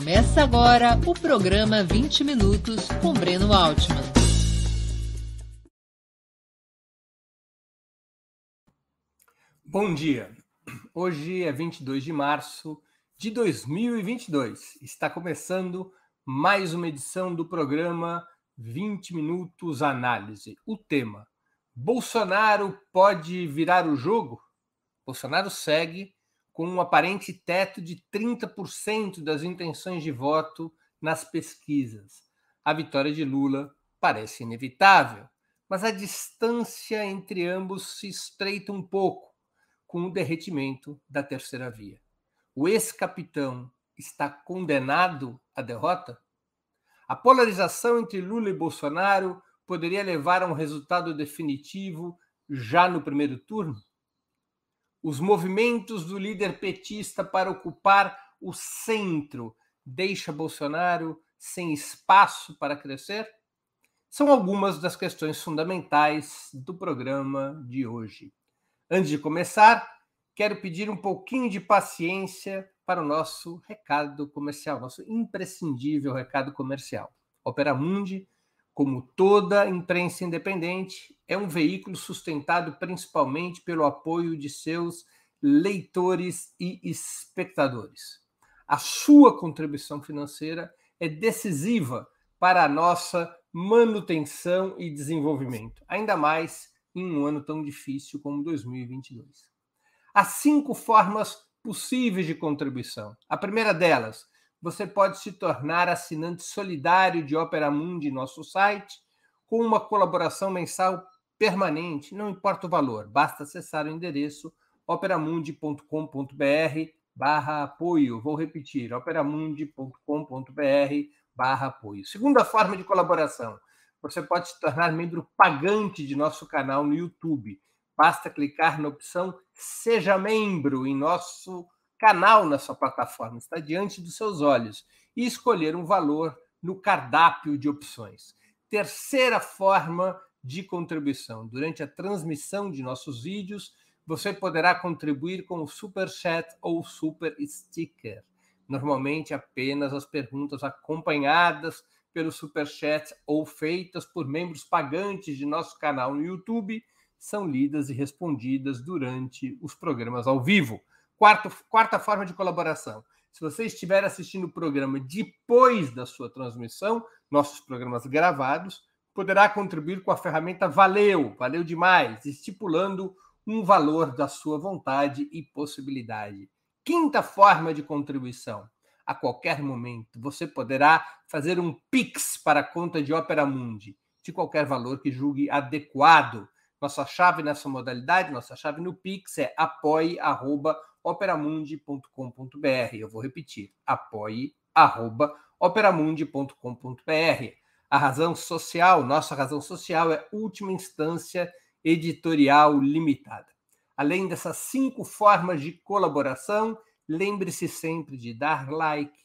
Começa agora o programa 20 Minutos com Breno Altman. Bom dia. Hoje é 22 de março de 2022. Está começando mais uma edição do programa 20 Minutos Análise. O tema: Bolsonaro pode virar o jogo? Bolsonaro segue com um aparente teto de 30% das intenções de voto nas pesquisas. A vitória de Lula parece inevitável, mas a distância entre ambos se estreita um pouco com o derretimento da terceira via. O ex-capitão está condenado à derrota? A polarização entre Lula e Bolsonaro poderia levar a um resultado definitivo já no primeiro turno? Os movimentos do líder petista para ocupar o centro deixa Bolsonaro sem espaço para crescer? São algumas das questões fundamentais do programa de hoje. Antes de começar, quero pedir um pouquinho de paciência para o nosso recado comercial, nosso imprescindível recado comercial. Opera Mundi como toda imprensa independente, é um veículo sustentado principalmente pelo apoio de seus leitores e espectadores. A sua contribuição financeira é decisiva para a nossa manutenção e desenvolvimento, ainda mais em um ano tão difícil como 2022. Há cinco formas possíveis de contribuição. A primeira delas, você pode se tornar assinante solidário de Opera Mundi, nosso site, com uma colaboração mensal permanente, não importa o valor, basta acessar o endereço operamundi.com.br barra apoio. Vou repetir, operamundi.com.br barra apoio. Segunda forma de colaboração, você pode se tornar membro pagante de nosso canal no YouTube. Basta clicar na opção Seja Membro em nosso canal na sua plataforma, está diante dos seus olhos, e escolher um valor no cardápio de opções. Terceira forma de contribuição. Durante a transmissão de nossos vídeos, você poderá contribuir com o Super Chat ou Super Sticker. Normalmente apenas as perguntas acompanhadas pelo Super Chat ou feitas por membros pagantes de nosso canal no YouTube são lidas e respondidas durante os programas ao vivo. Quarto, quarta forma de colaboração. Se você estiver assistindo o programa depois da sua transmissão, nossos programas gravados, poderá contribuir com a ferramenta Valeu, valeu demais, estipulando um valor da sua vontade e possibilidade. Quinta forma de contribuição. A qualquer momento, você poderá fazer um Pix para a conta de Opera Mundi, de qualquer valor que julgue adequado. Nossa chave nessa modalidade, nossa chave no Pix é apoie.opera.com operamundi.com.br. Eu vou repetir: apoie@operamundi.com.br. A razão social, nossa razão social é última instância editorial limitada. Além dessas cinco formas de colaboração, lembre-se sempre de dar like,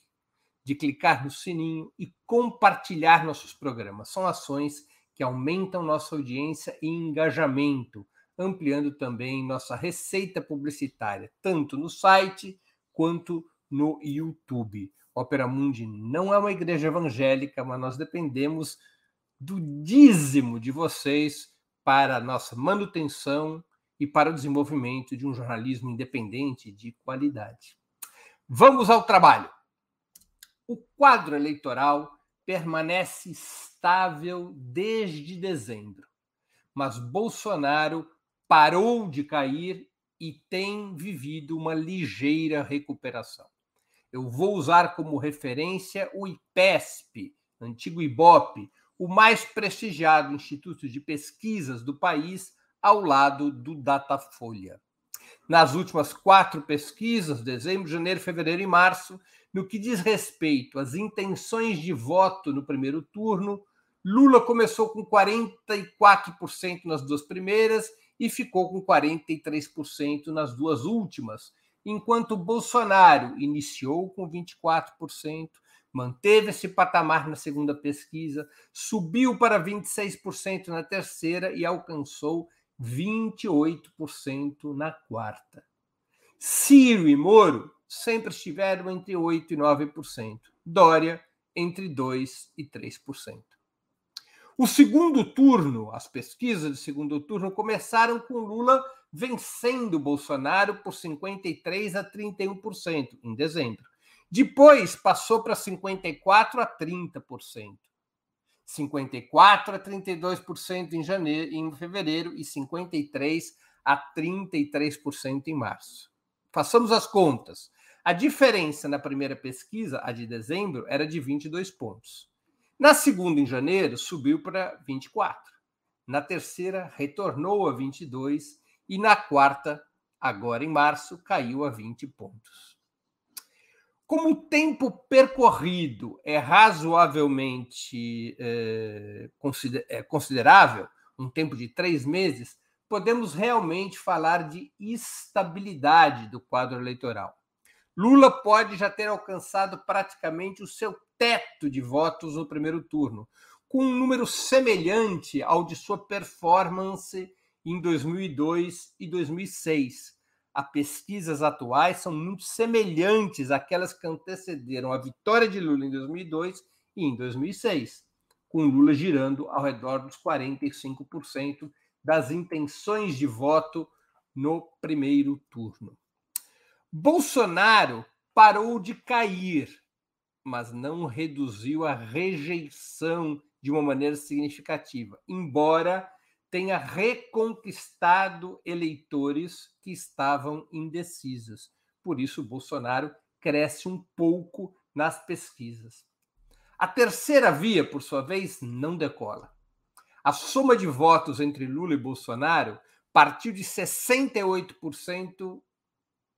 de clicar no sininho e compartilhar nossos programas. São ações que aumentam nossa audiência e engajamento ampliando também nossa receita publicitária, tanto no site quanto no YouTube. Opera Mundi não é uma igreja evangélica, mas nós dependemos do dízimo de vocês para a nossa manutenção e para o desenvolvimento de um jornalismo independente de qualidade. Vamos ao trabalho. O quadro eleitoral permanece estável desde dezembro, mas Bolsonaro parou de cair e tem vivido uma ligeira recuperação. Eu vou usar como referência o IPESP, antigo IBOP, o mais prestigiado instituto de pesquisas do país, ao lado do Datafolha. Nas últimas quatro pesquisas, dezembro, janeiro, fevereiro e março, no que diz respeito às intenções de voto no primeiro turno, Lula começou com 44% nas duas primeiras e ficou com 43% nas duas últimas, enquanto Bolsonaro iniciou com 24%, manteve esse patamar na segunda pesquisa, subiu para 26% na terceira e alcançou 28% na quarta. Ciro e Moro sempre estiveram entre 8% e 9%. Dória entre 2% e 3%. O segundo turno, as pesquisas de segundo turno começaram com Lula vencendo Bolsonaro por 53 a 31% em dezembro. Depois passou para 54 a 30%. 54 a 32% em janeiro, em fevereiro e 53 a 33% em março. Façamos as contas. A diferença na primeira pesquisa, a de dezembro, era de 22 pontos. Na segunda, em janeiro, subiu para 24. Na terceira, retornou a 22. E na quarta, agora em março, caiu a 20 pontos. Como o tempo percorrido é razoavelmente é, considerável, um tempo de três meses, podemos realmente falar de estabilidade do quadro eleitoral. Lula pode já ter alcançado praticamente o seu teto de votos no primeiro turno, com um número semelhante ao de sua performance em 2002 e 2006. As pesquisas atuais são muito semelhantes àquelas que antecederam a vitória de Lula em 2002 e em 2006, com Lula girando ao redor dos 45% das intenções de voto no primeiro turno. Bolsonaro parou de cair, mas não reduziu a rejeição de uma maneira significativa, embora tenha reconquistado eleitores que estavam indecisos. Por isso, Bolsonaro cresce um pouco nas pesquisas. A terceira via, por sua vez, não decola. A soma de votos entre Lula e Bolsonaro partiu de 68%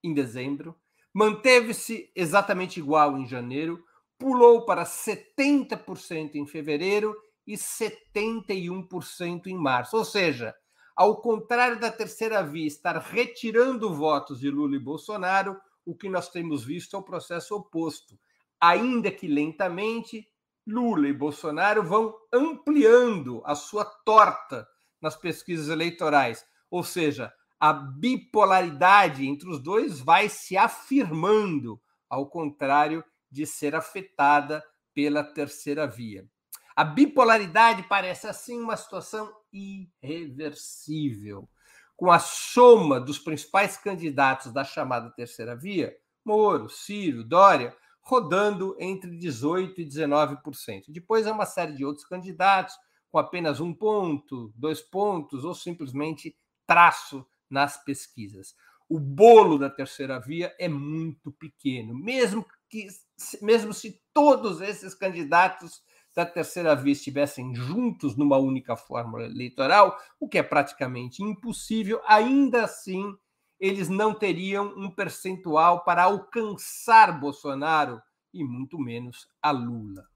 em dezembro, manteve-se exatamente igual em janeiro, pulou para 70% em fevereiro e 71% em março. Ou seja, ao contrário da terceira via estar retirando votos de Lula e Bolsonaro, o que nós temos visto é o processo oposto. Ainda que lentamente, Lula e Bolsonaro vão ampliando a sua torta nas pesquisas eleitorais, ou seja, a bipolaridade entre os dois vai se afirmando, ao contrário de ser afetada pela terceira via. A bipolaridade parece assim uma situação irreversível. Com a soma dos principais candidatos da chamada terceira via, Moro, Ciro, Dória, rodando entre 18% e 19%. Depois há uma série de outros candidatos com apenas um ponto, dois pontos, ou simplesmente traço nas pesquisas. O bolo da terceira via é muito pequeno, mesmo que mesmo se todos esses candidatos da terceira via estivessem juntos numa única fórmula eleitoral, o que é praticamente impossível, ainda assim eles não teriam um percentual para alcançar Bolsonaro e muito menos a Lula.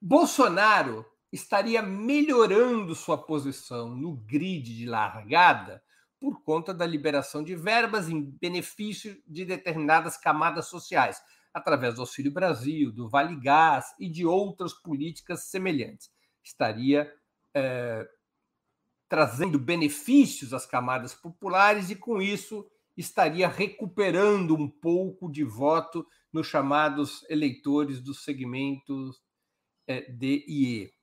Bolsonaro estaria melhorando sua posição no grid de largada por conta da liberação de verbas em benefício de determinadas camadas sociais, através do Auxílio Brasil, do Vale Gás e de outras políticas semelhantes. Estaria é, trazendo benefícios às camadas populares e, com isso, estaria recuperando um pouco de voto nos chamados eleitores dos segmentos é, D e E.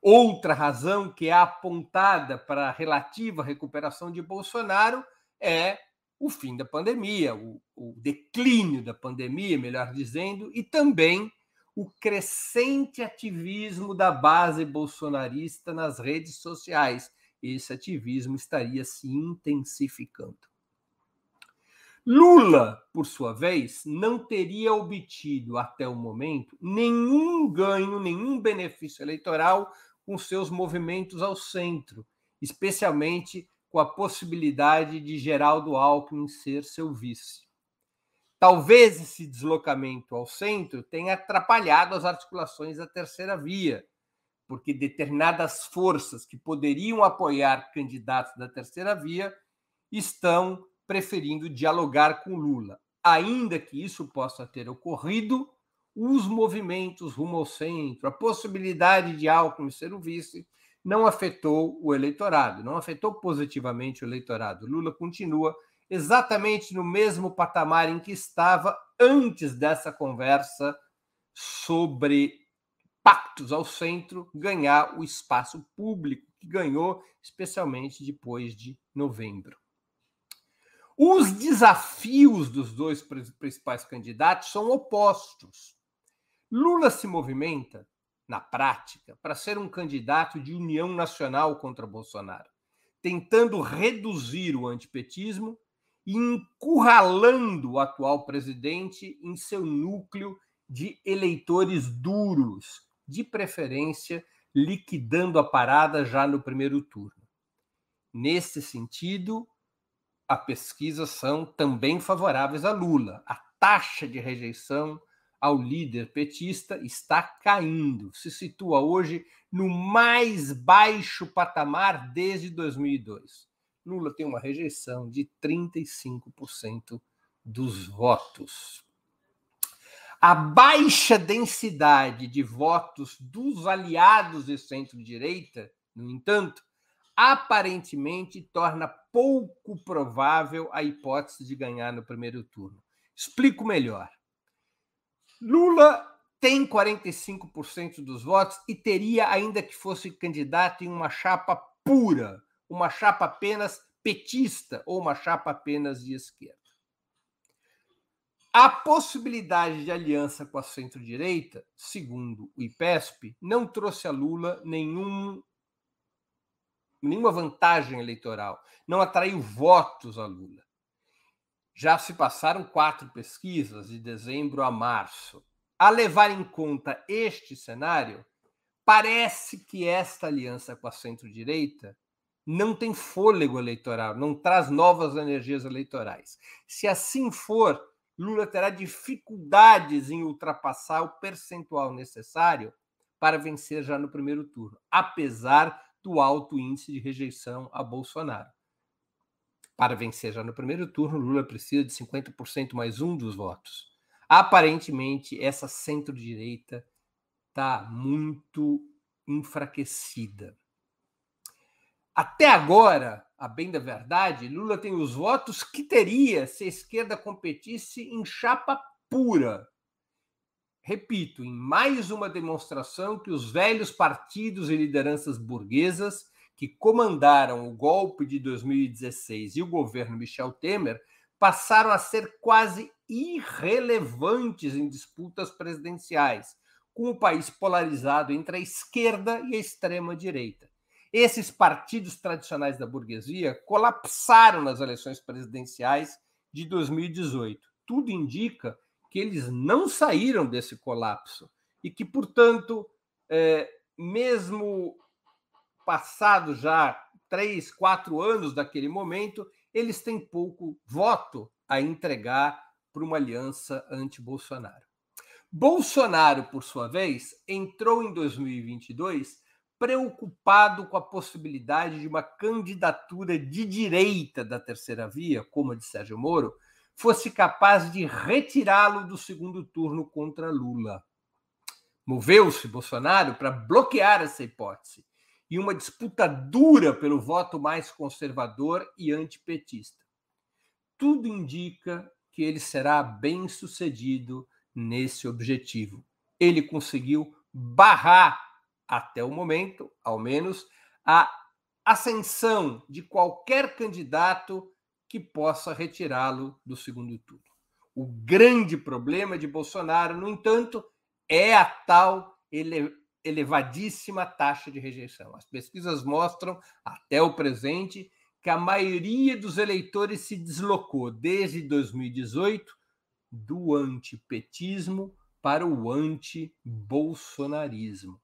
Outra razão que é apontada para a relativa recuperação de Bolsonaro é o fim da pandemia, o, o declínio da pandemia, melhor dizendo, e também o crescente ativismo da base bolsonarista nas redes sociais, esse ativismo estaria se intensificando. Lula, por sua vez, não teria obtido até o momento nenhum ganho, nenhum benefício eleitoral com seus movimentos ao centro, especialmente com a possibilidade de Geraldo Alckmin ser seu vice. Talvez esse deslocamento ao centro tenha atrapalhado as articulações da terceira via, porque determinadas forças que poderiam apoiar candidatos da terceira via estão preferindo dialogar com Lula. Ainda que isso possa ter ocorrido, os movimentos rumo ao centro, a possibilidade de Alckmin ser o vice, não afetou o eleitorado, não afetou positivamente o eleitorado. Lula continua exatamente no mesmo patamar em que estava antes dessa conversa sobre pactos ao centro ganhar o espaço público que ganhou, especialmente depois de novembro. Os desafios dos dois principais candidatos são opostos. Lula se movimenta, na prática, para ser um candidato de união nacional contra Bolsonaro, tentando reduzir o antipetismo e encurralando o atual presidente em seu núcleo de eleitores duros, de preferência liquidando a parada já no primeiro turno. Nesse sentido, as pesquisas são também favoráveis a Lula. A taxa de rejeição ao líder petista está caindo, se situa hoje no mais baixo patamar desde 2002. Lula tem uma rejeição de 35% dos votos. A baixa densidade de votos dos aliados de centro-direita, no entanto, aparentemente torna pouco provável a hipótese de ganhar no primeiro turno. Explico melhor. Lula tem 45% dos votos e teria, ainda que fosse candidato, em uma chapa pura, uma chapa apenas petista ou uma chapa apenas de esquerda. A possibilidade de aliança com a centro-direita, segundo o IPESP, não trouxe a Lula nenhum nenhuma vantagem eleitoral, não atraiu votos a Lula. Já se passaram quatro pesquisas, de dezembro a março. A levar em conta este cenário, parece que esta aliança com a centro-direita não tem fôlego eleitoral, não traz novas energias eleitorais. Se assim for, Lula terá dificuldades em ultrapassar o percentual necessário para vencer já no primeiro turno, apesar do alto índice de rejeição a Bolsonaro. Para vencer já no primeiro turno, Lula precisa de 50% mais um dos votos. Aparentemente, essa centro-direita está muito enfraquecida. Até agora, a bem da verdade, Lula tem os votos que teria se a esquerda competisse em chapa pura, repito, em mais uma demonstração que os velhos partidos e lideranças burguesas que comandaram o golpe de 2016 e o governo Michel Temer passaram a ser quase irrelevantes em disputas presidenciais, com o país polarizado entre a esquerda e a extrema direita. Esses partidos tradicionais da burguesia colapsaram nas eleições presidenciais de 2018. Tudo indica que eles não saíram desse colapso e que, portanto, é, mesmo passado já três, quatro anos daquele momento, eles têm pouco voto a entregar para uma aliança anti-Bolsonaro. Bolsonaro, por sua vez, entrou em 2022 preocupado com a possibilidade de uma candidatura de direita da terceira via, como a de Sérgio Moro, fosse capaz de retirá-lo do segundo turno contra Lula. Moveu-se Bolsonaro para bloquear essa hipótese e uma disputa dura pelo voto mais conservador e antipetista. Tudo indica que ele será bem sucedido nesse objetivo. Ele conseguiu barrar, até o momento, ao menos, a ascensão de qualquer candidato que possa retirá-lo do segundo turno. O grande problema de Bolsonaro, no entanto, é a tal ele elevadíssima taxa de rejeição. As pesquisas mostram, até o presente, que a maioria dos eleitores se deslocou desde 2018 do antipetismo para o anti-bolsonarismo.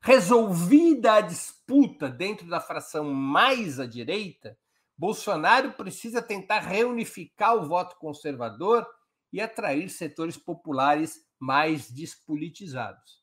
Resolvida a disputa dentro da fração mais à direita, Bolsonaro precisa tentar reunificar o voto conservador e atrair setores populares mais despolitizados.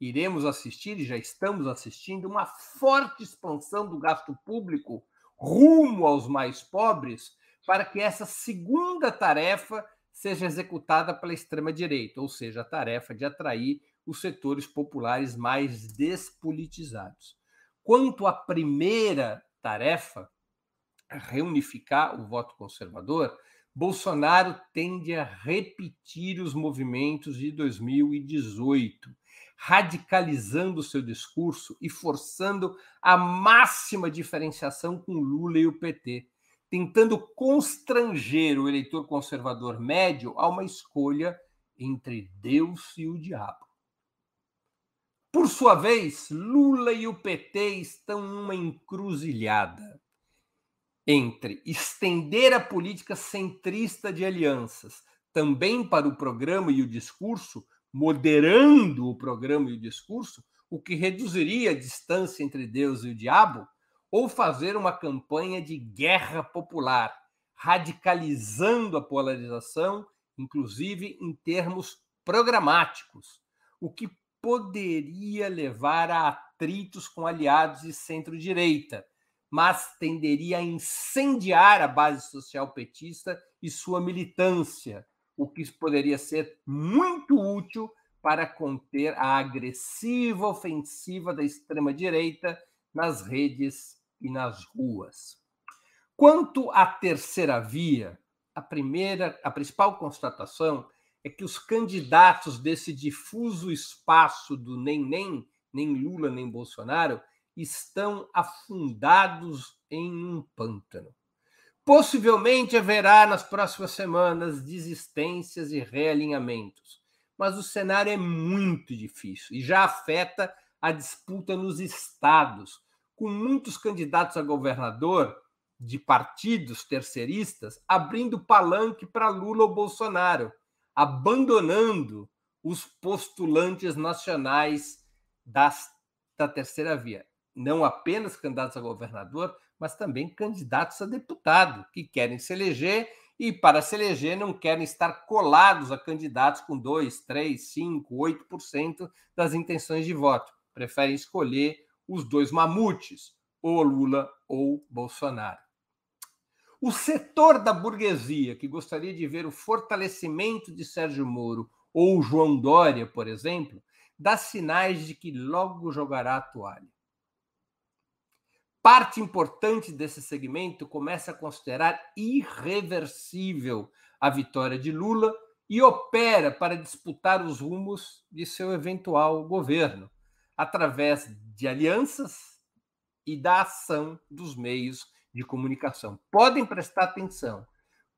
Iremos assistir, e já estamos assistindo, uma forte expansão do gasto público rumo aos mais pobres, para que essa segunda tarefa seja executada pela extrema-direita, ou seja, a tarefa de atrair os setores populares mais despolitizados. Quanto à primeira tarefa, reunificar o voto conservador, Bolsonaro tende a repetir os movimentos de 2018, radicalizando seu discurso e forçando a máxima diferenciação com Lula e o PT, tentando constranger o eleitor conservador médio a uma escolha entre Deus e o diabo. Por sua vez, Lula e o PT estão numa encruzilhada entre estender a política centrista de alianças também para o programa e o discurso, moderando o programa e o discurso, o que reduziria a distância entre Deus e o diabo, ou fazer uma campanha de guerra popular, radicalizando a polarização, inclusive em termos programáticos, o que poderia levar a atritos com aliados de centro-direita, mas tenderia a incendiar a base social petista e sua militância, o que poderia ser muito útil para conter a agressiva ofensiva da extrema-direita nas redes e nas ruas. Quanto à terceira via, a primeira, a principal constatação é que os candidatos desse difuso espaço do nem nem, nem Lula nem Bolsonaro, estão afundados em um pântano. Possivelmente haverá nas próximas semanas desistências e realinhamentos, mas o cenário é muito difícil e já afeta a disputa nos estados, com muitos candidatos a governador de partidos terceiristas abrindo palanque para Lula ou Bolsonaro, abandonando os postulantes nacionais das, da terceira via. Não apenas candidatos a governador, mas também candidatos a deputado, que querem se eleger e, para se eleger, não querem estar colados a candidatos com 2, 3, 5, 8% das intenções de voto. Preferem escolher os dois mamutes, ou Lula ou Bolsonaro. O setor da burguesia que gostaria de ver o fortalecimento de Sérgio Moro ou João Dória, por exemplo, dá sinais de que logo jogará a toalha parte importante desse segmento começa a considerar irreversível a vitória de Lula e opera para disputar os rumos de seu eventual governo, através de alianças e da ação dos meios de comunicação. Podem prestar atenção,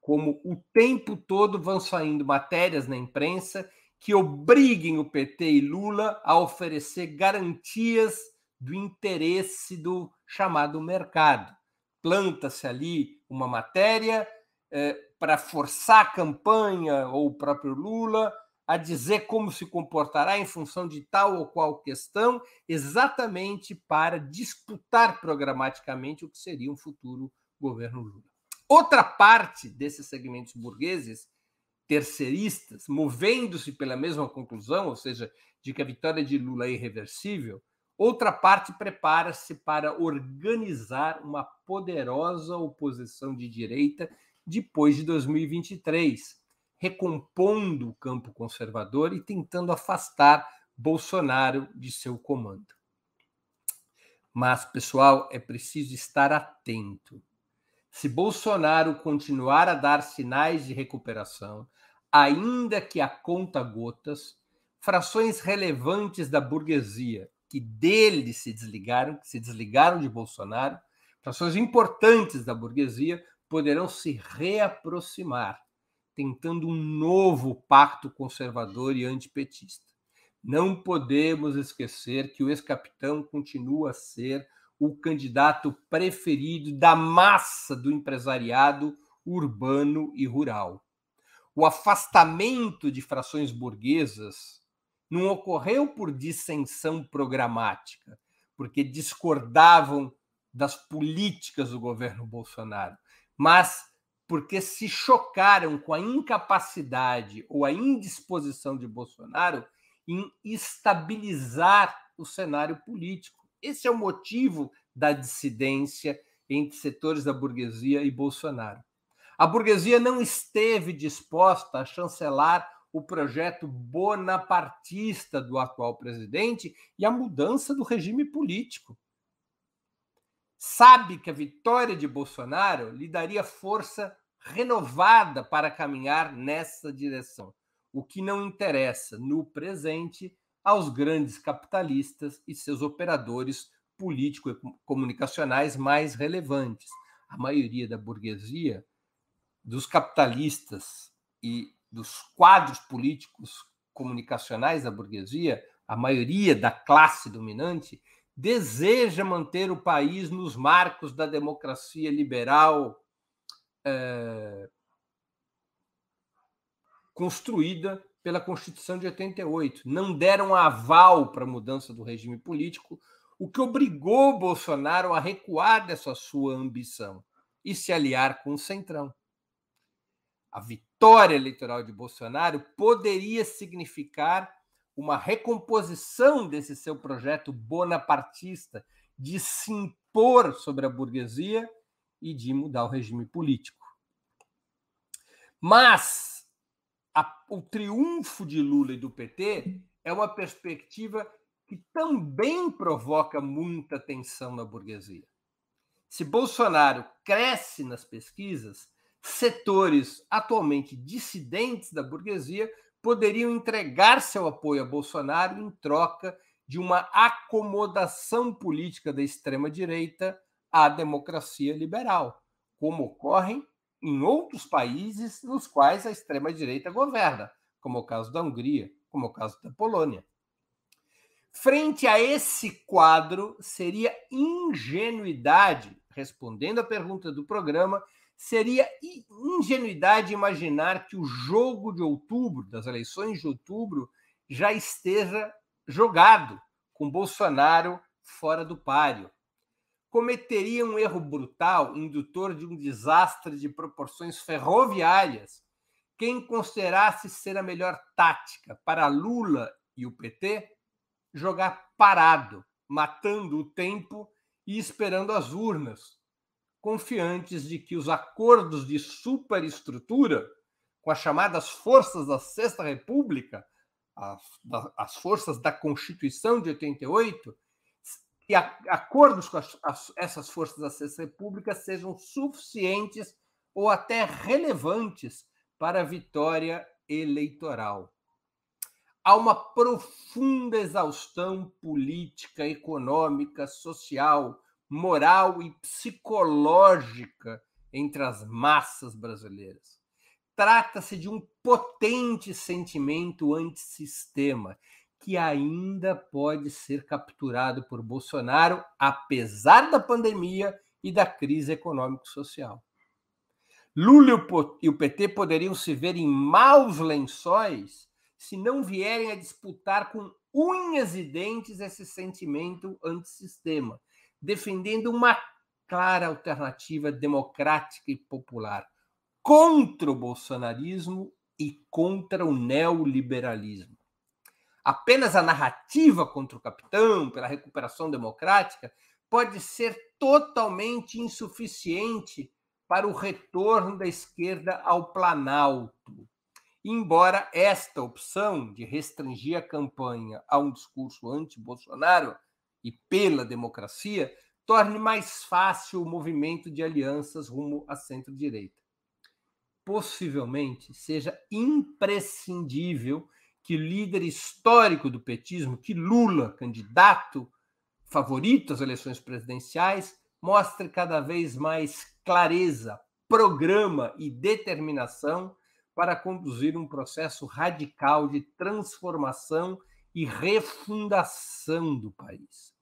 como o tempo todo vão saindo matérias na imprensa que obriguem o PT e Lula a oferecer garantias do interesse do chamado mercado. Planta-se ali uma matéria é, para forçar a campanha ou o próprio Lula a dizer como se comportará em função de tal ou qual questão, exatamente para disputar programaticamente o que seria um futuro governo Lula. Outra parte desses segmentos burgueses terceiristas, movendo-se pela mesma conclusão, ou seja, de que a vitória de Lula é irreversível, Outra parte prepara-se para organizar uma poderosa oposição de direita depois de 2023, recompondo o campo conservador e tentando afastar Bolsonaro de seu comando. Mas, pessoal, é preciso estar atento. Se Bolsonaro continuar a dar sinais de recuperação, ainda que a conta gotas, frações relevantes da burguesia, que dele se desligaram, que se desligaram de Bolsonaro, frações importantes da burguesia poderão se reaproximar, tentando um novo pacto conservador e antipetista. Não podemos esquecer que o ex-capitão continua a ser o candidato preferido da massa do empresariado urbano e rural. O afastamento de frações burguesas não ocorreu por dissensão programática, porque discordavam das políticas do governo Bolsonaro, mas porque se chocaram com a incapacidade ou a indisposição de Bolsonaro em estabilizar o cenário político. Esse é o motivo da dissidência entre setores da burguesia e Bolsonaro. A burguesia não esteve disposta a chancelar o projeto bonapartista do atual presidente e a mudança do regime político. sabe que a vitória de Bolsonaro lhe daria força renovada para caminhar nessa direção, o que não interessa no presente aos grandes capitalistas e seus operadores político-comunicacionais mais relevantes. A maioria da burguesia, dos capitalistas e dos quadros políticos comunicacionais da burguesia, a maioria da classe dominante, deseja manter o país nos marcos da democracia liberal é, construída pela Constituição de 88. Não deram aval para a mudança do regime político, o que obrigou Bolsonaro a recuar dessa sua ambição e se aliar com o Centrão. A vitória eleitoral de Bolsonaro poderia significar uma recomposição desse seu projeto bonapartista de se impor sobre a burguesia e de mudar o regime político. Mas a, o triunfo de Lula e do PT é uma perspectiva que também provoca muita tensão na burguesia. Se Bolsonaro cresce nas pesquisas, setores atualmente dissidentes da burguesia poderiam entregar seu apoio a Bolsonaro em troca de uma acomodação política da extrema-direita à democracia liberal, como ocorre em outros países nos quais a extrema-direita governa, como é o caso da Hungria, como é o caso da Polônia. Frente a esse quadro, seria ingenuidade, respondendo à pergunta do programa, seria ingenuidade imaginar que o jogo de outubro, das eleições de outubro, já esteja jogado, com Bolsonaro fora do páreo. Cometeria um erro brutal, indutor de um desastre de proporções ferroviárias, quem considerasse ser a melhor tática para Lula e o PT jogar parado, matando o tempo e esperando as urnas, confiantes de que os acordos de superestrutura com as chamadas forças da Sexta República, as, as forças da Constituição de 88, que acordos com as, as, essas forças da Sexta República sejam suficientes ou até relevantes para a vitória eleitoral. Há uma profunda exaustão política, econômica, social, moral e psicológica entre as massas brasileiras. Trata-se de um potente sentimento antissistema que ainda pode ser capturado por Bolsonaro, apesar da pandemia e da crise econômico-social. Lula e o PT poderiam se ver em maus lençóis se não vierem a disputar com unhas e dentes esse sentimento antissistema, defendendo uma clara alternativa democrática e popular contra o bolsonarismo e contra o neoliberalismo. Apenas a narrativa contra o capitão, pela recuperação democrática, pode ser totalmente insuficiente para o retorno da esquerda ao Planalto. Embora esta opção de restringir a campanha a um discurso anti-Bolsonaro e pela democracia torne mais fácil o movimento de alianças rumo à centro-direita. Possivelmente seja imprescindível que o líder histórico do petismo, que Lula, candidato favorito às eleições presidenciais, mostre cada vez mais clareza, programa e determinação para conduzir um processo radical de transformação e refundação do país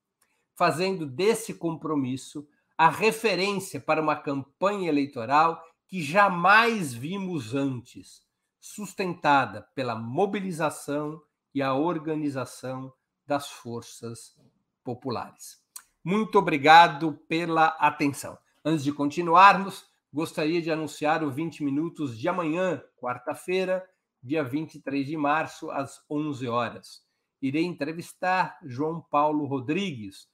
fazendo desse compromisso a referência para uma campanha eleitoral que jamais vimos antes, sustentada pela mobilização e a organização das forças populares. Muito obrigado pela atenção. Antes de continuarmos, gostaria de anunciar o 20 minutos de amanhã, quarta-feira, dia 23 de março, às 11 horas. Irei entrevistar João Paulo Rodrigues,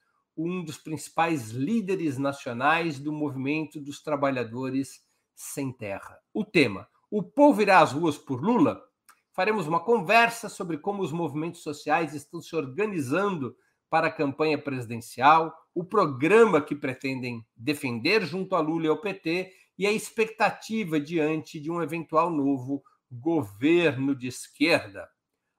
um dos principais líderes nacionais do movimento dos trabalhadores sem terra. O tema: O povo irá às ruas por Lula? Faremos uma conversa sobre como os movimentos sociais estão se organizando para a campanha presidencial, o programa que pretendem defender junto a Lula e ao PT e a expectativa diante de um eventual novo governo de esquerda.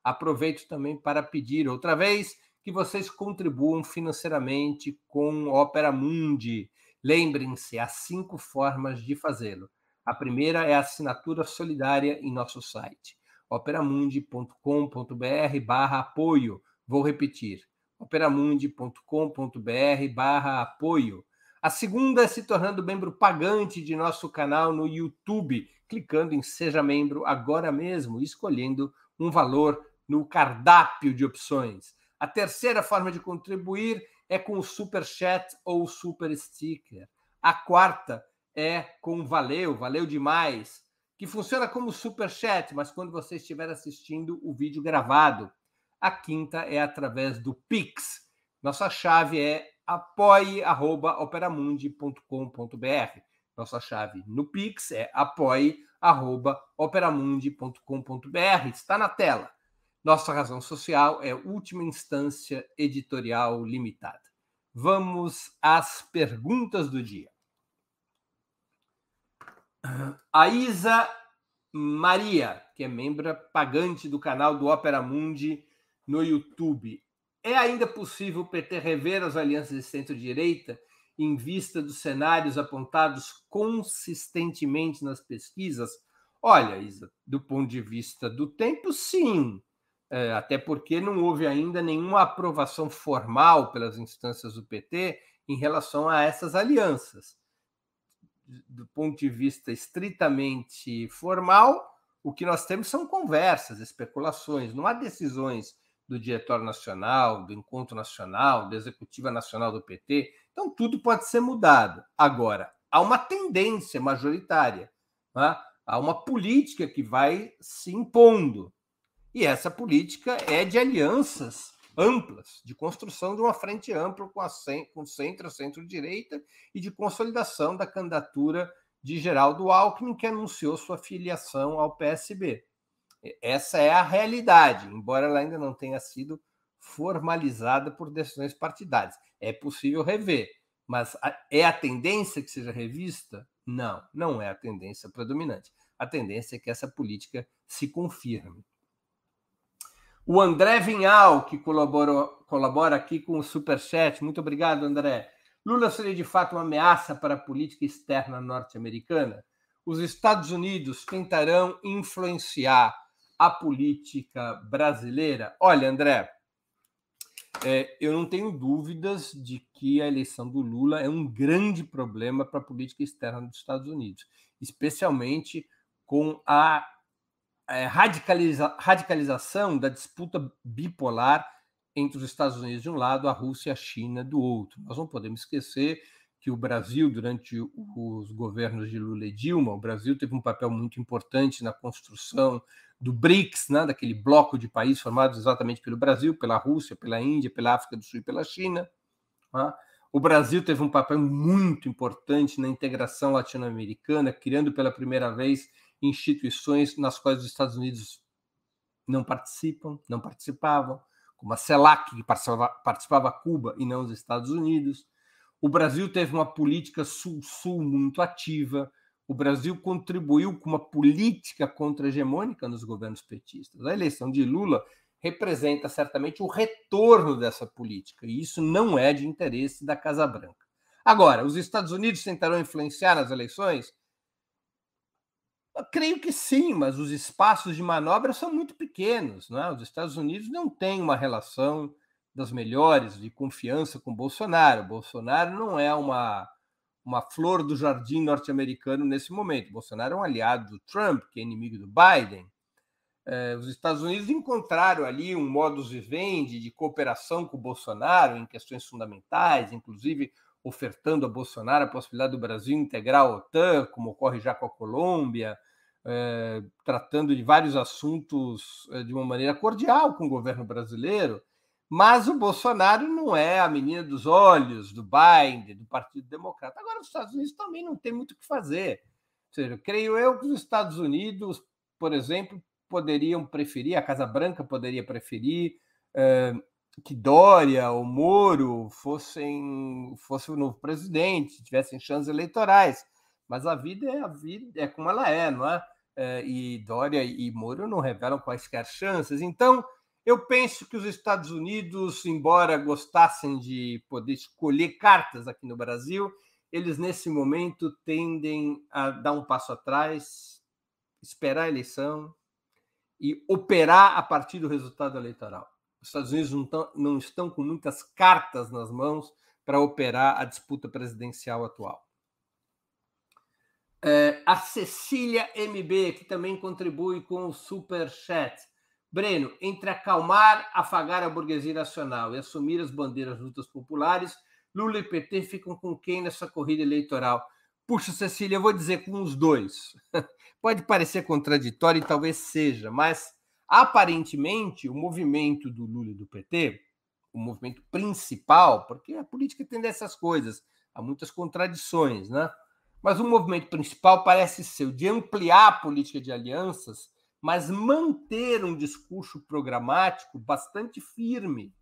Aproveito também para pedir outra vez que vocês contribuam financeiramente com Opera Mundi. Lembrem-se, há cinco formas de fazê-lo. A primeira é a assinatura solidária em nosso site, operamundi.com.br barra apoio. Vou repetir, operamundi.com.br barra apoio. A segunda é se tornando membro pagante de nosso canal no YouTube, clicando em Seja Membro agora mesmo e escolhendo um valor no cardápio de opções. A terceira forma de contribuir é com o Super Chat ou Super Sticker. A quarta é com Valeu, valeu demais, que funciona como Super Chat, mas quando você estiver assistindo o vídeo gravado. A quinta é através do Pix. Nossa chave é apoie.operamundi.com.br. Nossa chave no Pix é apoie.operamundi.com.br. Está na tela. Nossa razão social é última instância editorial limitada. Vamos às perguntas do dia. A Isa Maria, que é membro pagante do canal do Opera Mundi no YouTube. É ainda possível o PT rever as alianças de centro-direita em vista dos cenários apontados consistentemente nas pesquisas? Olha, Isa, do ponto de vista do tempo, sim. É, até porque não houve ainda nenhuma aprovação formal pelas instâncias do PT em relação a essas alianças. Do ponto de vista estritamente formal, o que nós temos são conversas, especulações, não há decisões do Diretório Nacional, do Encontro Nacional, da Executiva Nacional do PT. Então, tudo pode ser mudado. Agora, há uma tendência majoritária, né? há uma política que vai se impondo. E essa política é de alianças amplas, de construção de uma frente ampla com, a, com centro, centro-direita e de consolidação da candidatura de Geraldo Alckmin, que anunciou sua filiação ao PSB. Essa é a realidade, embora ela ainda não tenha sido formalizada por decisões partidárias. É possível rever, mas é a tendência que seja revista? Não, não é a tendência predominante. A tendência é que essa política se confirme. O André Vinhal, que colaborou, colabora aqui com o Superchat. Muito obrigado, André. Lula seria de fato uma ameaça para a política externa norte-americana? Os Estados Unidos tentarão influenciar a política brasileira? Olha, André, é, eu não tenho dúvidas de que a eleição do Lula é um grande problema para a política externa dos Estados Unidos, especialmente com a é, radicaliza radicalização da disputa bipolar entre os Estados Unidos de um lado, a Rússia e a China do outro. Nós não podemos esquecer que o Brasil, durante os governos de Lula e Dilma, o Brasil teve um papel muito importante na construção do BRICS, né, daquele bloco de países formados exatamente pelo Brasil, pela Rússia, pela Índia, pela África do Sul e pela China. Né? O Brasil teve um papel muito importante na integração latino-americana, criando pela primeira vez instituições nas quais os Estados Unidos não participam, não participavam, como a CELAC, que participava, Cuba e não os Estados Unidos. O Brasil teve uma política sul-sul muito ativa. O Brasil contribuiu com uma política contra-hegemônica nos governos petistas. A eleição de Lula representa certamente o retorno dessa política, e isso não é de interesse da Casa Branca. Agora, os Estados Unidos tentarão influenciar nas eleições? Creio que sim, mas os espaços de manobra são muito pequenos. Não é? Os Estados Unidos não têm uma relação das melhores, de confiança com Bolsonaro. Bolsonaro não é uma, uma flor do jardim norte-americano nesse momento. Bolsonaro é um aliado do Trump, que é inimigo do Biden. É, os Estados Unidos encontraram ali um modus vivendi de cooperação com Bolsonaro em questões fundamentais, inclusive ofertando a Bolsonaro a possibilidade do Brasil integrar a OTAN, como ocorre já com a Colômbia, é, tratando de vários assuntos é, de uma maneira cordial com o governo brasileiro. Mas o Bolsonaro não é a menina dos olhos do Biden, do Partido Democrata. Agora, os Estados Unidos também não tem muito o que fazer. Ou seja, creio eu que os Estados Unidos, por exemplo, poderiam preferir, a Casa Branca poderia preferir, eh, que Dória ou Moro fossem fosse o novo presidente, tivessem chances eleitorais. Mas a vida é a vida, é como ela é, não é? é e Dória e Moro não revelam quaisquer chances. Então, eu penso que os Estados Unidos, embora gostassem de poder escolher cartas aqui no Brasil, eles nesse momento tendem a dar um passo atrás, esperar a eleição e operar a partir do resultado eleitoral. Os Estados Unidos não, tão, não estão com muitas cartas nas mãos para operar a disputa presidencial atual. É, a Cecília MB, que também contribui com o Super Chat. Breno, entre acalmar, afagar a burguesia nacional e assumir as bandeiras lutas populares, Lula e PT ficam com quem nessa corrida eleitoral? Puxa, Cecília, eu vou dizer com os dois. Pode parecer contraditório e talvez seja, mas aparentemente o movimento do Lula e do PT, o movimento principal, porque a política tem dessas coisas, há muitas contradições, né? Mas o movimento principal parece ser o de ampliar a política de alianças mas manter um discurso programático bastante firme.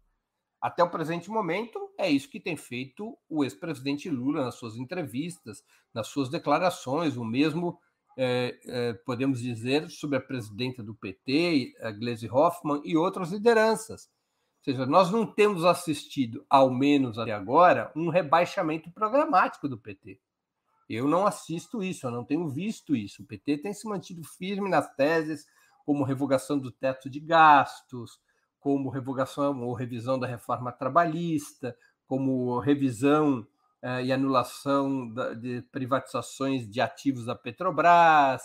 Até o presente momento, é isso que tem feito o ex-presidente Lula nas suas entrevistas, nas suas declarações, o mesmo, é, é, podemos dizer, sobre a presidenta do PT, a Gleisi Hoffmann, e outras lideranças. Ou seja, nós não temos assistido, ao menos até agora, um rebaixamento programático do PT. Eu não assisto isso, eu não tenho visto isso. O PT tem se mantido firme nas teses, como revogação do teto de gastos, como revogação ou revisão da reforma trabalhista, como revisão eh, e anulação da, de privatizações de ativos da Petrobras,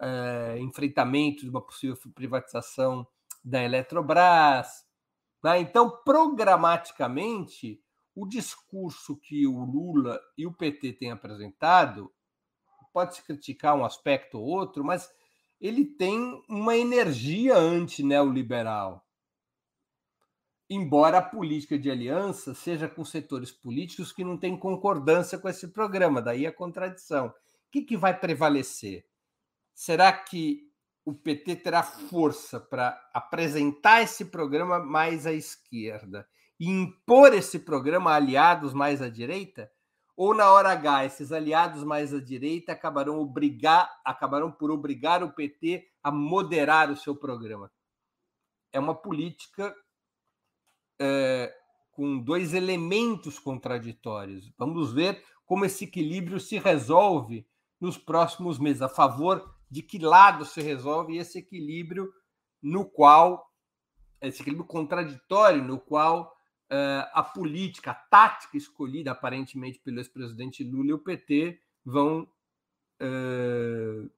eh, enfrentamento de uma possível privatização da Eletrobras. Né? Então, programaticamente, o discurso que o Lula e o PT têm apresentado pode-se criticar um aspecto ou outro, mas ele tem uma energia anti-neoliberal. Embora a política de aliança seja com setores políticos que não têm concordância com esse programa, daí a contradição. O que, que vai prevalecer? Será que o PT terá força para apresentar esse programa mais à esquerda e impor esse programa a aliados mais à direita? Ou na hora H, esses aliados mais à direita acabarão, obrigar, acabarão por obrigar o PT a moderar o seu programa? É uma política é, com dois elementos contraditórios. Vamos ver como esse equilíbrio se resolve nos próximos meses, a favor de que lado se resolve esse equilíbrio no qual esse equilíbrio contraditório no qual uh, a política, a tática escolhida aparentemente pelo ex-presidente Lula e o PT vão uh,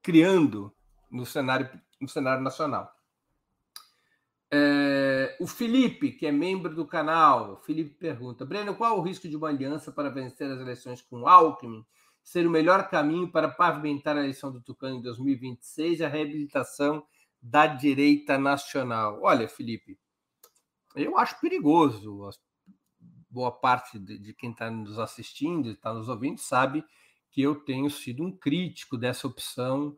criando no cenário, no cenário nacional. É, o Felipe, que é membro do canal, Felipe pergunta: Breno, qual o risco de uma aliança para vencer as eleições com Alckmin ser o melhor caminho para pavimentar a eleição do Tucano em 2026 e a reabilitação da direita nacional? Olha, Felipe, eu acho perigoso. Boa parte de quem está nos assistindo está nos ouvindo sabe que eu tenho sido um crítico dessa opção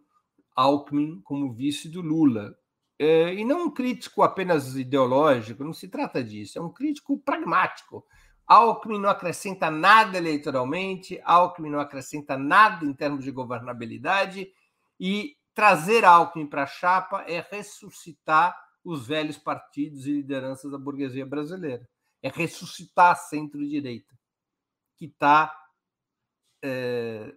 Alckmin como vice do Lula. É, e não um crítico apenas ideológico, não se trata disso, é um crítico pragmático. Alckmin não acrescenta nada eleitoralmente, Alckmin não acrescenta nada em termos de governabilidade, e trazer Alckmin para a chapa é ressuscitar os velhos partidos e lideranças da burguesia brasileira. É ressuscitar a centro-direita, que está é,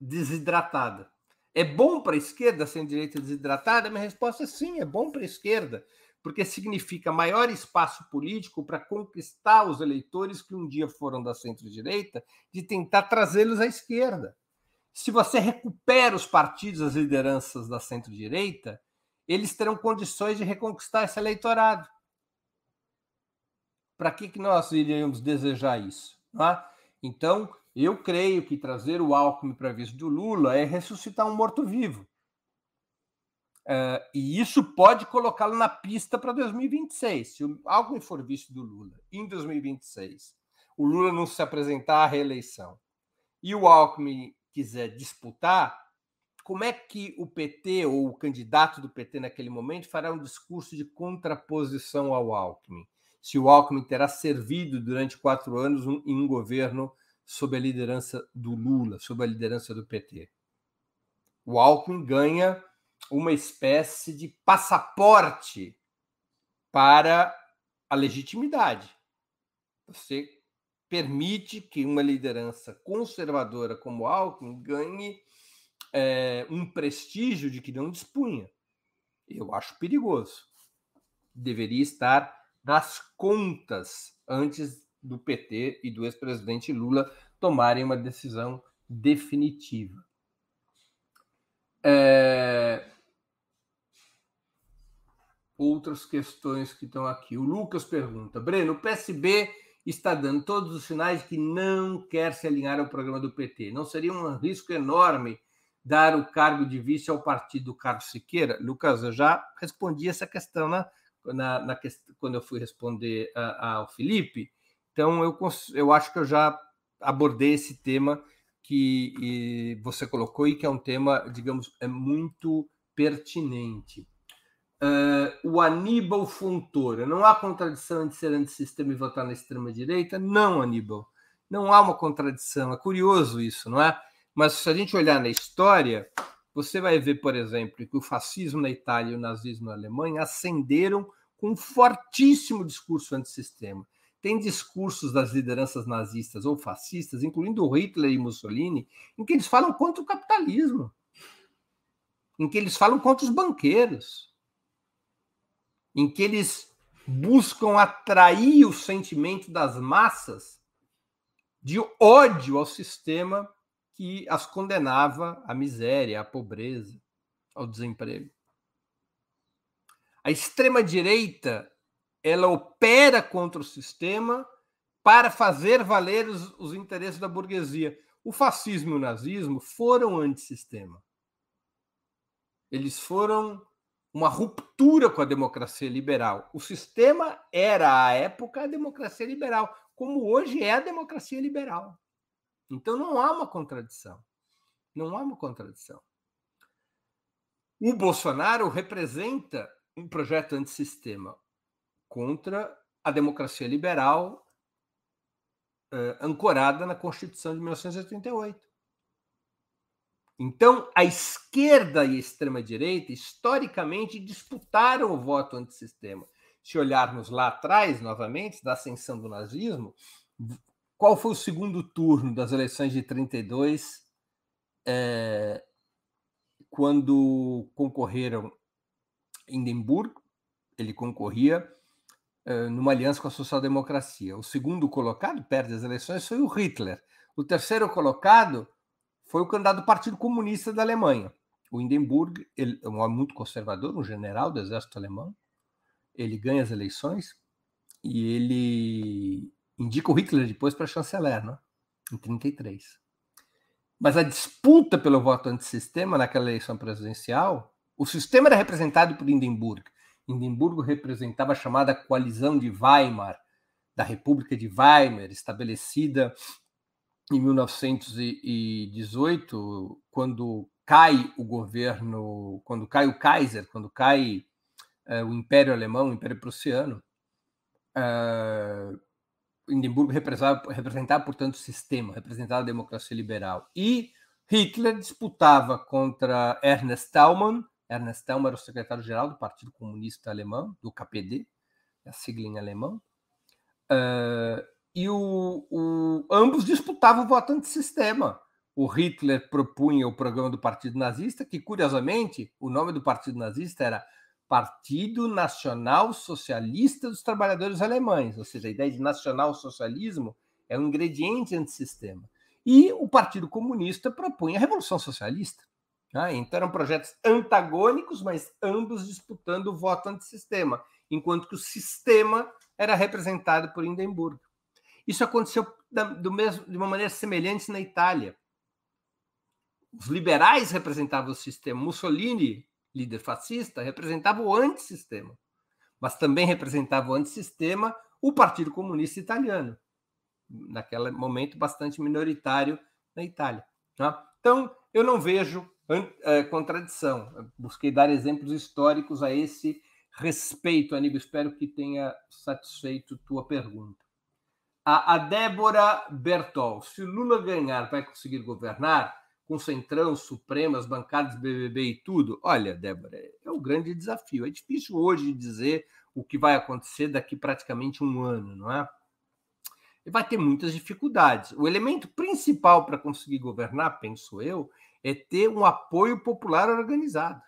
desidratada. É bom para a esquerda a centro-direita desidratada? Minha resposta é sim, é bom para a esquerda, porque significa maior espaço político para conquistar os eleitores que um dia foram da centro-direita, de tentar trazê-los à esquerda. Se você recupera os partidos, as lideranças da centro-direita, eles terão condições de reconquistar esse eleitorado. Para que, que nós iríamos desejar isso? É? Então, eu creio que trazer o Alckmin para vice do Lula é ressuscitar um morto-vivo. Uh, e isso pode colocá-lo na pista para 2026. Se o Alckmin for vice do Lula em 2026, o Lula não se apresentar à reeleição e o Alckmin quiser disputar, como é que o PT ou o candidato do PT naquele momento fará um discurso de contraposição ao Alckmin? Se o Alckmin terá servido durante quatro anos em um governo sob a liderança do Lula, sob a liderança do PT. O Alckmin ganha uma espécie de passaporte para a legitimidade. Você permite que uma liderança conservadora como Alckmin ganhe é, um prestígio de que não dispunha. Eu acho perigoso. Deveria estar nas contas antes do PT e do ex-presidente Lula tomarem uma decisão definitiva. É... Outras questões que estão aqui. O Lucas pergunta: Breno, o PSB está dando todos os sinais que não quer se alinhar ao programa do PT. Não seria um risco enorme dar o cargo de vice ao partido do Carlos Siqueira? Lucas, eu já respondi essa questão na, na, na quando eu fui responder ao Felipe. Então, eu, eu acho que eu já abordei esse tema que você colocou e que é um tema, digamos, é muito pertinente. Uh, o Aníbal Fontoura, não há contradição entre ser antissistema e votar na extrema-direita? Não, Aníbal, não há uma contradição. É curioso isso, não é? Mas se a gente olhar na história, você vai ver, por exemplo, que o fascismo na Itália e o nazismo na Alemanha ascenderam com um fortíssimo discurso antissistema. Tem discursos das lideranças nazistas ou fascistas, incluindo Hitler e Mussolini, em que eles falam contra o capitalismo, em que eles falam contra os banqueiros, em que eles buscam atrair o sentimento das massas de ódio ao sistema que as condenava à miséria, à pobreza, ao desemprego. A extrema-direita ela opera contra o sistema para fazer valer os, os interesses da burguesia. O fascismo e o nazismo foram antissistema. Eles foram uma ruptura com a democracia liberal. O sistema era, à época, a democracia liberal, como hoje é a democracia liberal. Então não há uma contradição. Não há uma contradição. O Bolsonaro representa um projeto antissistema contra a democracia liberal uh, ancorada na Constituição de 1988. Então, a esquerda e a extrema-direita, historicamente, disputaram o voto antissistema. Se olharmos lá atrás, novamente, da ascensão do nazismo, qual foi o segundo turno das eleições de 32, é, quando concorreram Hindenburg, ele concorria numa aliança com a social-democracia. O segundo colocado, perde as eleições, foi o Hitler. O terceiro colocado foi o candidato do Partido Comunista da Alemanha. O Hindenburg, ele é um homem muito conservador, um general do exército alemão. Ele ganha as eleições e ele indica o Hitler depois para chanceler, né? em 33. Mas a disputa pelo voto antissistema naquela eleição presidencial, o sistema era representado por Hindenburg. Hindenburgo representava a chamada coalizão de Weimar, da República de Weimar, estabelecida em 1918, quando cai o governo, quando cai o Kaiser, quando cai uh, o Império Alemão, o Império Prussiano. Uh, Hindenburgo representava, representava, portanto, o sistema, representava a democracia liberal. E Hitler disputava contra Ernest Thälmann, Ernest Thälmann era o secretário-geral do Partido Comunista Alemão, do KPD, a sigla em alemão, uh, e o, o, ambos disputavam o voto antissistema. O Hitler propunha o programa do Partido Nazista, que, curiosamente, o nome do Partido Nazista era Partido Nacional Socialista dos Trabalhadores Alemães, ou seja, a ideia de nacional-socialismo é um ingrediente antissistema. E o Partido Comunista propunha a Revolução Socialista. Né? Então eram projetos antagônicos, mas ambos disputando o voto antissistema, enquanto que o sistema era representado por Hindenburg. Isso aconteceu do mesmo, de uma maneira semelhante na Itália. Os liberais representavam o sistema. Mussolini, líder fascista, representava o antissistema, mas também representava o antissistema o Partido Comunista Italiano, naquele momento bastante minoritário na Itália. Tá? Então, eu não vejo contradição. busquei dar exemplos históricos a esse respeito, Aníbal. Espero que tenha satisfeito tua pergunta. A, a Débora Bertol. Se Lula ganhar, vai conseguir governar? Com Centrão, Supremo, as bancadas BBB e tudo? Olha, Débora, é o grande desafio. É difícil hoje dizer o que vai acontecer daqui praticamente um ano, não é? E vai ter muitas dificuldades. O elemento principal para conseguir governar, penso eu, é ter um apoio popular organizado.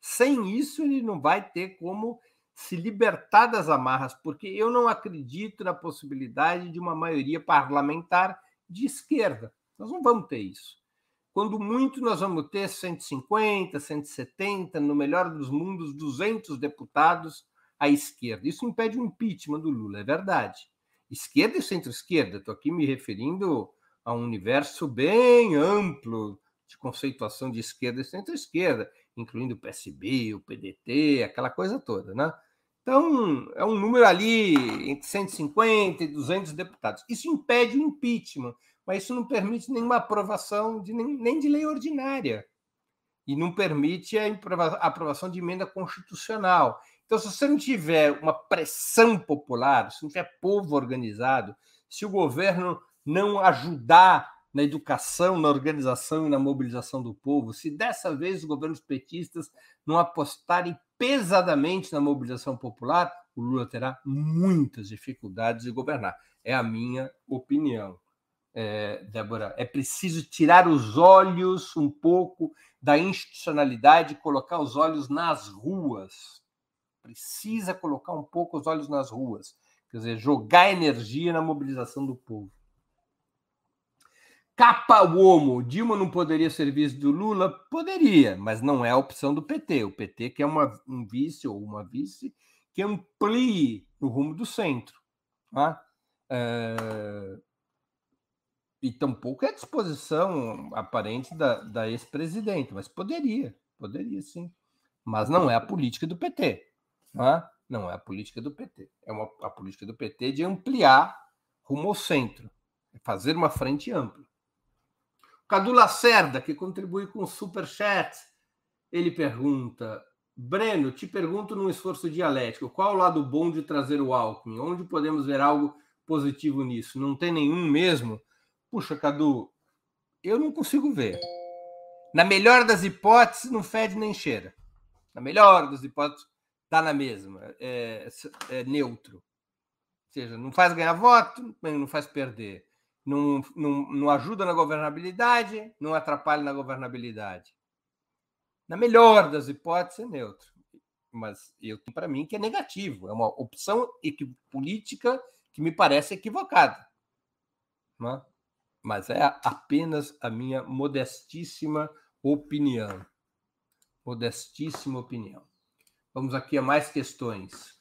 Sem isso, ele não vai ter como se libertar das amarras, porque eu não acredito na possibilidade de uma maioria parlamentar de esquerda. Nós não vamos ter isso. Quando muito, nós vamos ter 150, 170, no melhor dos mundos, 200 deputados à esquerda. Isso impede o impeachment do Lula, é verdade. Esquerda e centro-esquerda, estou aqui me referindo a um universo bem amplo de conceituação de esquerda e centro-esquerda, incluindo o PSB, o PDT, aquela coisa toda, né? Então, é um número ali entre 150 e 200 deputados. Isso impede o impeachment, mas isso não permite nenhuma aprovação de, nem, nem de lei ordinária. E não permite a aprovação de emenda constitucional. Então, se você não tiver uma pressão popular, se não tiver povo organizado, se o governo não ajudar na educação, na organização e na mobilização do povo, se dessa vez os governos petistas não apostarem pesadamente na mobilização popular, o Lula terá muitas dificuldades de governar. É a minha opinião. É, Débora, é preciso tirar os olhos um pouco da institucionalidade e colocar os olhos nas ruas. Precisa colocar um pouco os olhos nas ruas, quer dizer, jogar energia na mobilização do povo. Capa Uomo, Dilma não poderia ser vice do Lula? Poderia, mas não é a opção do PT. O PT quer uma, um vice ou uma vice que amplie o rumo do centro. Tá? É... E tampouco é a disposição aparente da, da ex-presidente, mas poderia, poderia sim. Mas não é a política do PT. Tá? Não é a política do PT. É uma, a política do PT de ampliar rumo ao centro, fazer uma frente ampla. Cadu Lacerda, que contribui com o Super Chat, ele pergunta: Breno, te pergunto num esforço dialético, qual o lado bom de trazer o Alckmin? Onde podemos ver algo positivo nisso? Não tem nenhum mesmo? Puxa, Cadu, eu não consigo ver. Na melhor das hipóteses, não fede nem cheira. Na melhor das hipóteses, está na mesma. É, é neutro. Ou seja, não faz ganhar voto, não faz perder não, não, não ajuda na governabilidade, não atrapalha na governabilidade. Na melhor das hipóteses, é neutro. Mas eu tenho para mim que é negativo. É uma opção política que me parece equivocada. Né? Mas é apenas a minha modestíssima opinião. Modestíssima opinião. Vamos aqui a mais questões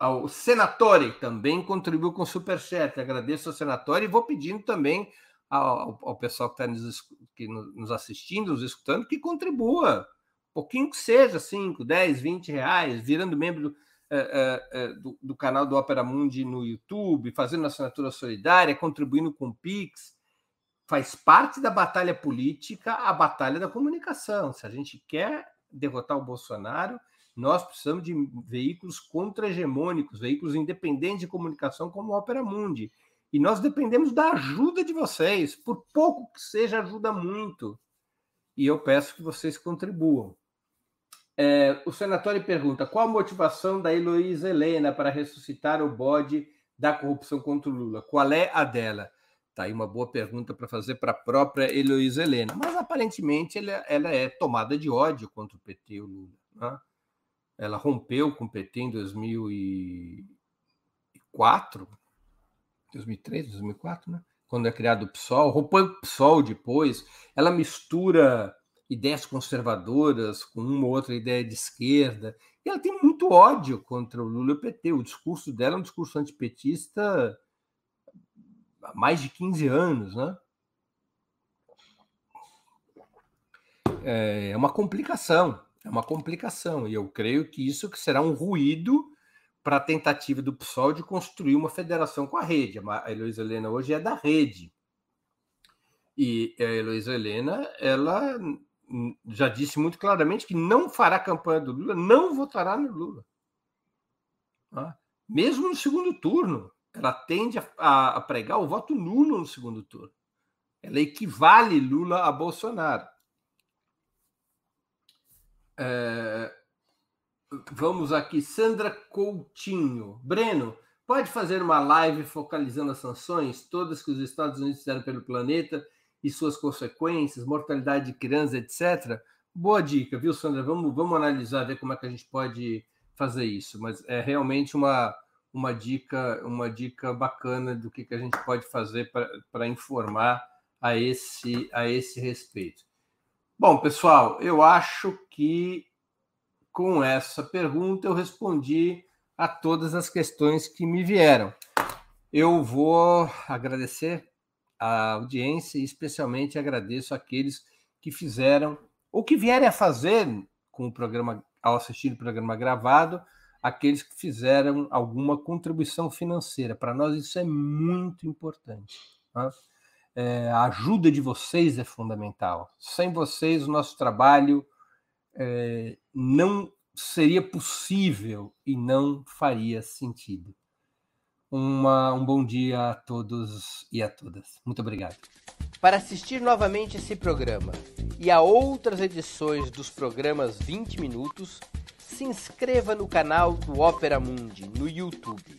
ao Senatore, também contribuiu com Superchat. Agradeço ao Senatore e vou pedindo também ao, ao pessoal que está nos, que nos assistindo, nos escutando, que contribua. Pouquinho que seja, 5, 10, 20 reais, virando membro é, é, do, do, canal do Opera Mundi no YouTube, fazendo assinatura solidária, contribuindo com o Pix. Faz parte da batalha política a batalha da comunicação. Se a gente quer derrotar o Bolsonaro, nós precisamos de veículos contra-hegemônicos, veículos independentes de comunicação como o Opera Mundi. E nós dependemos da ajuda de vocês. Por pouco que seja, ajuda muito. E eu peço que vocês contribuam. É, o senatório pergunta: qual a motivação da Heloísa Helena para ressuscitar o bode da corrupção contra o Lula? Qual é a dela? Tá aí uma boa pergunta para fazer para a própria Heloísa Helena. Mas aparentemente ela, ela, é tomada de ódio contra o PT e o Lula. Né? Ela rompeu com o PT em 2004, 2003, 2004, né? Quando é criado o PSOL, rompeu o PSOL depois. Ela mistura ideias conservadoras com uma ou outra ideia de esquerda. E ela tem muito ódio contra o Lula e o PT. O discurso dela é um discurso antipetista há mais de 15 anos, né? É uma complicação. É uma complicação, e eu creio que isso que será um ruído para a tentativa do PSOL de construir uma federação com a rede. A Heloísa Helena hoje é da rede. E a Heloísa Helena, ela já disse muito claramente que não fará campanha do Lula, não votará no Lula. Tá? Mesmo no segundo turno, ela tende a pregar o voto nulo no segundo turno. Ela equivale Lula a Bolsonaro. É, vamos aqui, Sandra Coutinho. Breno, pode fazer uma live focalizando as sanções, todas que os Estados Unidos fizeram pelo planeta e suas consequências, mortalidade de crianças, etc. Boa dica, viu, Sandra? Vamos, vamos analisar, ver como é que a gente pode fazer isso. Mas é realmente uma, uma dica uma dica bacana do que, que a gente pode fazer para informar a esse, a esse respeito. Bom, pessoal, eu acho que com essa pergunta eu respondi a todas as questões que me vieram. Eu vou agradecer a audiência e especialmente agradeço aqueles que fizeram ou que vierem a fazer com o programa ao assistir o programa gravado, aqueles que fizeram alguma contribuição financeira. Para nós isso é muito importante. Tá? É, a ajuda de vocês é fundamental. Sem vocês, o nosso trabalho é, não seria possível e não faria sentido. Uma, um bom dia a todos e a todas. Muito obrigado. Para assistir novamente esse programa e a outras edições dos programas 20 Minutos, se inscreva no canal do Opera Mundi no YouTube.